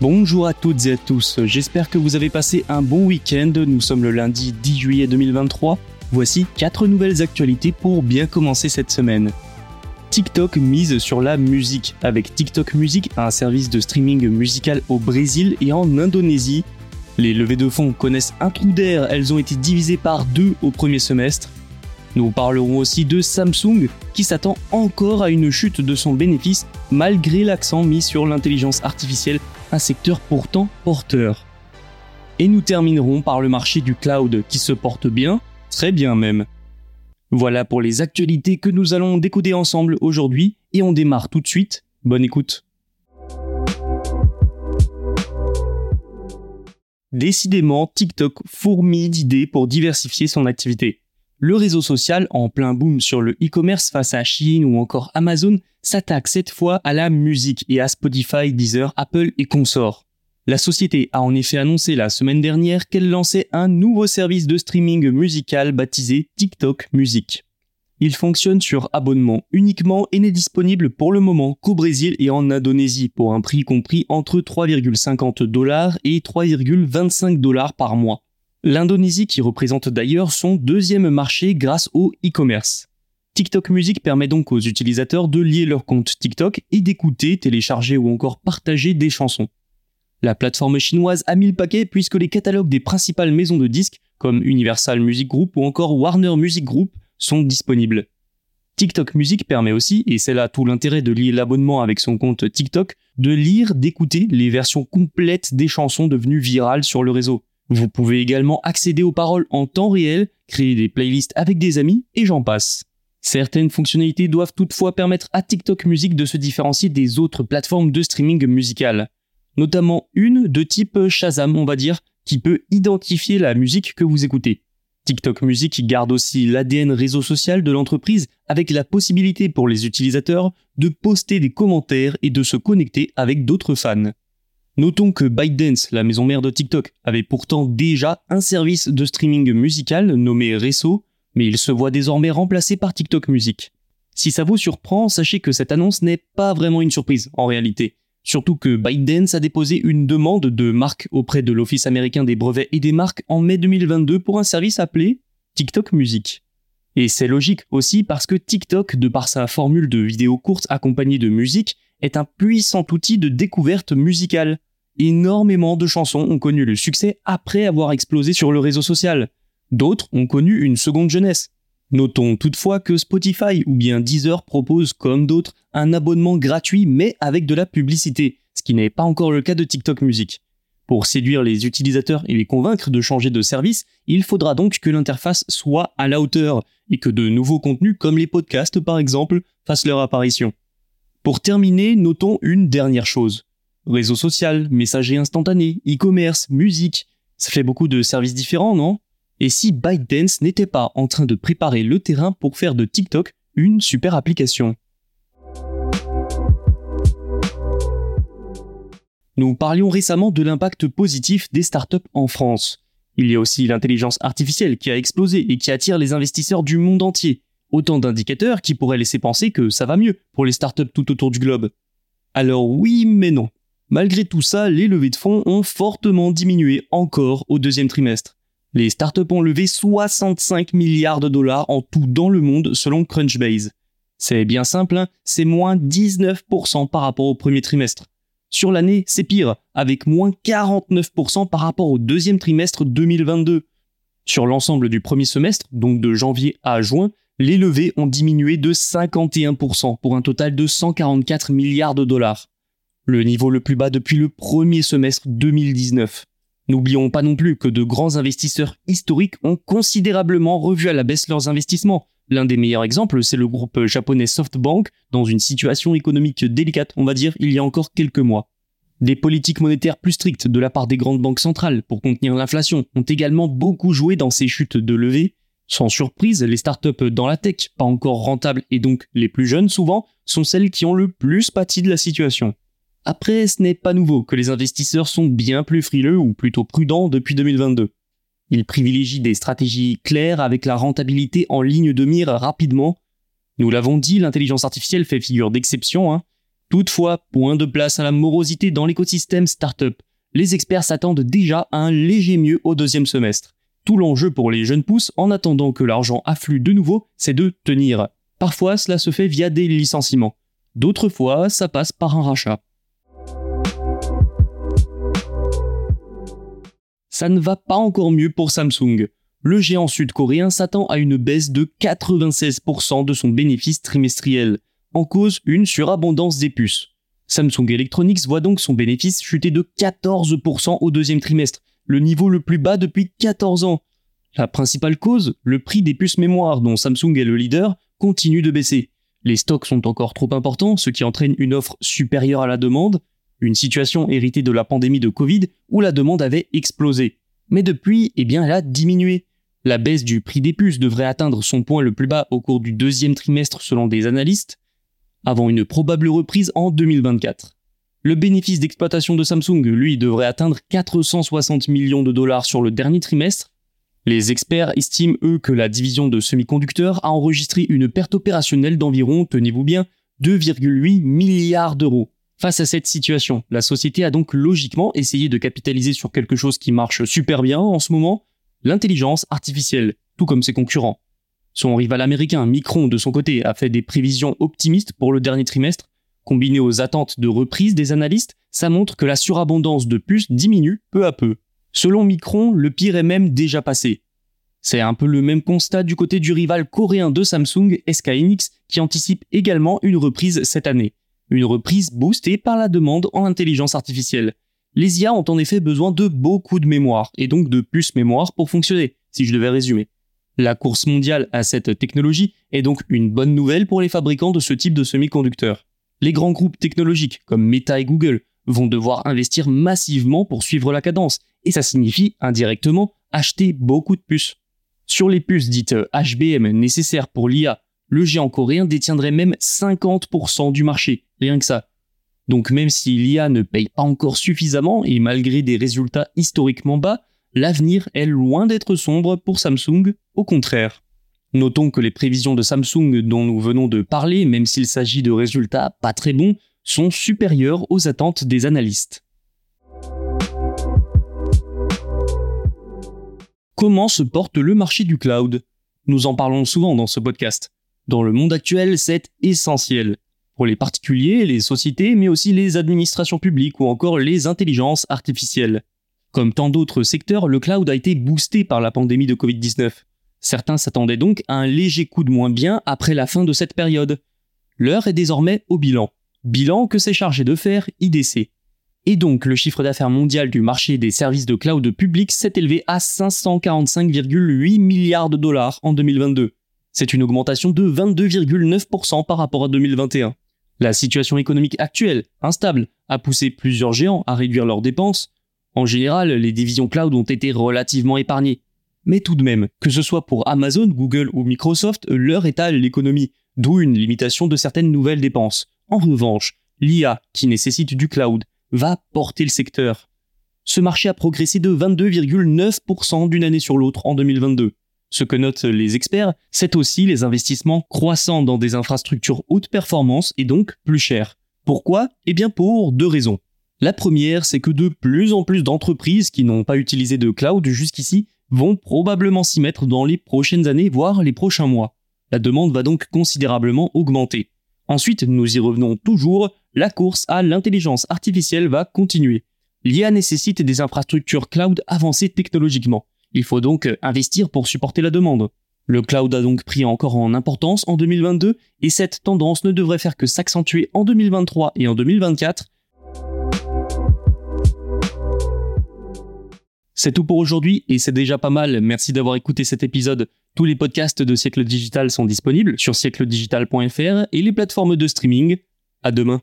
Bonjour à toutes et à tous, j'espère que vous avez passé un bon week-end, nous sommes le lundi 10 juillet 2023, voici 4 nouvelles actualités pour bien commencer cette semaine. TikTok mise sur la musique, avec TikTok Music, un service de streaming musical au Brésil et en Indonésie. Les levées de fonds connaissent un trou d'air, elles ont été divisées par deux au premier semestre. Nous parlerons aussi de Samsung qui s'attend encore à une chute de son bénéfice malgré l'accent mis sur l'intelligence artificielle, un secteur pourtant porteur. Et nous terminerons par le marché du cloud qui se porte bien, très bien même. Voilà pour les actualités que nous allons décoder ensemble aujourd'hui et on démarre tout de suite. Bonne écoute. Décidément, TikTok fourmille d'idées pour diversifier son activité. Le réseau social, en plein boom sur le e-commerce face à Chine ou encore Amazon, s'attaque cette fois à la musique et à Spotify, Deezer, Apple et consorts. La société a en effet annoncé la semaine dernière qu'elle lançait un nouveau service de streaming musical baptisé TikTok Music. Il fonctionne sur abonnement uniquement et n'est disponible pour le moment qu'au Brésil et en Indonésie pour un prix compris entre 3,50 dollars et 3,25 dollars par mois. L'Indonésie qui représente d'ailleurs son deuxième marché grâce au e-commerce. TikTok Music permet donc aux utilisateurs de lier leur compte TikTok et d'écouter, télécharger ou encore partager des chansons. La plateforme chinoise a mis le paquet puisque les catalogues des principales maisons de disques comme Universal Music Group ou encore Warner Music Group sont disponibles. TikTok Music permet aussi, et c'est là tout l'intérêt de lier l'abonnement avec son compte TikTok, de lire, d'écouter les versions complètes des chansons devenues virales sur le réseau. Vous pouvez également accéder aux paroles en temps réel, créer des playlists avec des amis, et j'en passe. Certaines fonctionnalités doivent toutefois permettre à TikTok Music de se différencier des autres plateformes de streaming musical. Notamment une de type Shazam, on va dire, qui peut identifier la musique que vous écoutez. TikTok Music garde aussi l'ADN réseau social de l'entreprise avec la possibilité pour les utilisateurs de poster des commentaires et de se connecter avec d'autres fans. Notons que ByteDance, la maison mère de TikTok, avait pourtant déjà un service de streaming musical nommé Resso, mais il se voit désormais remplacé par TikTok Music. Si ça vous surprend, sachez que cette annonce n'est pas vraiment une surprise en réalité. Surtout que ByteDance a déposé une demande de marque auprès de l'Office américain des brevets et des marques en mai 2022 pour un service appelé TikTok Music. Et c'est logique aussi parce que TikTok, de par sa formule de vidéos courtes accompagnées de musique, est un puissant outil de découverte musicale. Énormément de chansons ont connu le succès après avoir explosé sur le réseau social. D'autres ont connu une seconde jeunesse. Notons toutefois que Spotify ou bien Deezer proposent, comme d'autres, un abonnement gratuit mais avec de la publicité, ce qui n'est pas encore le cas de TikTok Music. Pour séduire les utilisateurs et les convaincre de changer de service, il faudra donc que l'interface soit à la hauteur et que de nouveaux contenus comme les podcasts par exemple fassent leur apparition. Pour terminer, notons une dernière chose. Réseau social, messagerie instantanée, e-commerce, musique, ça fait beaucoup de services différents, non? Et si ByteDance n'était pas en train de préparer le terrain pour faire de TikTok une super application? Nous parlions récemment de l'impact positif des startups en France. Il y a aussi l'intelligence artificielle qui a explosé et qui attire les investisseurs du monde entier. Autant d'indicateurs qui pourraient laisser penser que ça va mieux pour les startups tout autour du globe. Alors oui, mais non. Malgré tout ça, les levées de fonds ont fortement diminué encore au deuxième trimestre. Les startups ont levé 65 milliards de dollars en tout dans le monde selon Crunchbase. C'est bien simple, hein, c'est moins 19% par rapport au premier trimestre. Sur l'année, c'est pire, avec moins 49% par rapport au deuxième trimestre 2022. Sur l'ensemble du premier semestre, donc de janvier à juin, les levées ont diminué de 51% pour un total de 144 milliards de dollars. Le niveau le plus bas depuis le premier semestre 2019. N'oublions pas non plus que de grands investisseurs historiques ont considérablement revu à la baisse leurs investissements. L'un des meilleurs exemples, c'est le groupe japonais SoftBank, dans une situation économique délicate, on va dire, il y a encore quelques mois. Des politiques monétaires plus strictes de la part des grandes banques centrales pour contenir l'inflation ont également beaucoup joué dans ces chutes de levée. Sans surprise, les startups dans la tech, pas encore rentables et donc les plus jeunes souvent, sont celles qui ont le plus pâti de la situation. Après, ce n'est pas nouveau que les investisseurs sont bien plus frileux ou plutôt prudents depuis 2022. Ils privilégient des stratégies claires avec la rentabilité en ligne de mire rapidement. Nous l'avons dit, l'intelligence artificielle fait figure d'exception. Hein. Toutefois, point de place à la morosité dans l'écosystème startup. Les experts s'attendent déjà à un léger mieux au deuxième semestre. Tout l'enjeu pour les jeunes pousses, en attendant que l'argent afflue de nouveau, c'est de tenir. Parfois, cela se fait via des licenciements. D'autres fois, ça passe par un rachat. Ça ne va pas encore mieux pour Samsung. Le géant sud-coréen s'attend à une baisse de 96% de son bénéfice trimestriel, en cause une surabondance des puces. Samsung Electronics voit donc son bénéfice chuter de 14% au deuxième trimestre, le niveau le plus bas depuis 14 ans. La principale cause, le prix des puces mémoire dont Samsung est le leader, continue de baisser. Les stocks sont encore trop importants, ce qui entraîne une offre supérieure à la demande, une situation héritée de la pandémie de Covid où la demande avait explosé. Mais depuis, eh bien, elle a diminué. La baisse du prix des puces devrait atteindre son point le plus bas au cours du deuxième trimestre selon des analystes, avant une probable reprise en 2024. Le bénéfice d'exploitation de Samsung, lui, devrait atteindre 460 millions de dollars sur le dernier trimestre. Les experts estiment, eux, que la division de semi-conducteurs a enregistré une perte opérationnelle d'environ, tenez-vous bien, 2,8 milliards d'euros. Face à cette situation, la société a donc logiquement essayé de capitaliser sur quelque chose qui marche super bien en ce moment, l'intelligence artificielle, tout comme ses concurrents. Son rival américain Micron, de son côté, a fait des prévisions optimistes pour le dernier trimestre. Combiné aux attentes de reprise des analystes, ça montre que la surabondance de puces diminue peu à peu. Selon Micron, le pire est même déjà passé. C'est un peu le même constat du côté du rival coréen de Samsung, SK Hynix, qui anticipe également une reprise cette année une reprise boostée par la demande en intelligence artificielle. Les IA ont en effet besoin de beaucoup de mémoire, et donc de puces mémoire pour fonctionner, si je devais résumer. La course mondiale à cette technologie est donc une bonne nouvelle pour les fabricants de ce type de semi-conducteurs. Les grands groupes technologiques comme Meta et Google vont devoir investir massivement pour suivre la cadence, et ça signifie indirectement acheter beaucoup de puces. Sur les puces dites HBM nécessaires pour l'IA le géant coréen détiendrait même 50% du marché, rien que ça. Donc même si l'IA ne paye pas encore suffisamment et malgré des résultats historiquement bas, l'avenir est loin d'être sombre pour Samsung, au contraire. Notons que les prévisions de Samsung dont nous venons de parler, même s'il s'agit de résultats pas très bons, sont supérieures aux attentes des analystes. Comment se porte le marché du cloud? Nous en parlons souvent dans ce podcast. Dans le monde actuel, c'est essentiel. Pour les particuliers, les sociétés, mais aussi les administrations publiques ou encore les intelligences artificielles. Comme tant d'autres secteurs, le cloud a été boosté par la pandémie de Covid-19. Certains s'attendaient donc à un léger coup de moins bien après la fin de cette période. L'heure est désormais au bilan. Bilan que s'est chargé de faire IDC. Et donc le chiffre d'affaires mondial du marché des services de cloud public s'est élevé à 545,8 milliards de dollars en 2022. C'est une augmentation de 22,9% par rapport à 2021. La situation économique actuelle, instable, a poussé plusieurs géants à réduire leurs dépenses. En général, les divisions cloud ont été relativement épargnées. Mais tout de même, que ce soit pour Amazon, Google ou Microsoft, leur étale l'économie, d'où une limitation de certaines nouvelles dépenses. En revanche, l'IA, qui nécessite du cloud, va porter le secteur. Ce marché a progressé de 22,9% d'une année sur l'autre en 2022. Ce que notent les experts, c'est aussi les investissements croissants dans des infrastructures haute performance et donc plus chères. Pourquoi? Eh bien pour deux raisons. La première, c'est que de plus en plus d'entreprises qui n'ont pas utilisé de cloud jusqu'ici vont probablement s'y mettre dans les prochaines années, voire les prochains mois. La demande va donc considérablement augmenter. Ensuite, nous y revenons toujours, la course à l'intelligence artificielle va continuer. L'IA nécessite des infrastructures cloud avancées technologiquement. Il faut donc investir pour supporter la demande. Le cloud a donc pris encore en importance en 2022 et cette tendance ne devrait faire que s'accentuer en 2023 et en 2024. C'est tout pour aujourd'hui et c'est déjà pas mal. Merci d'avoir écouté cet épisode. Tous les podcasts de Siècle Digital sont disponibles sur siècledigital.fr et les plateformes de streaming. À demain.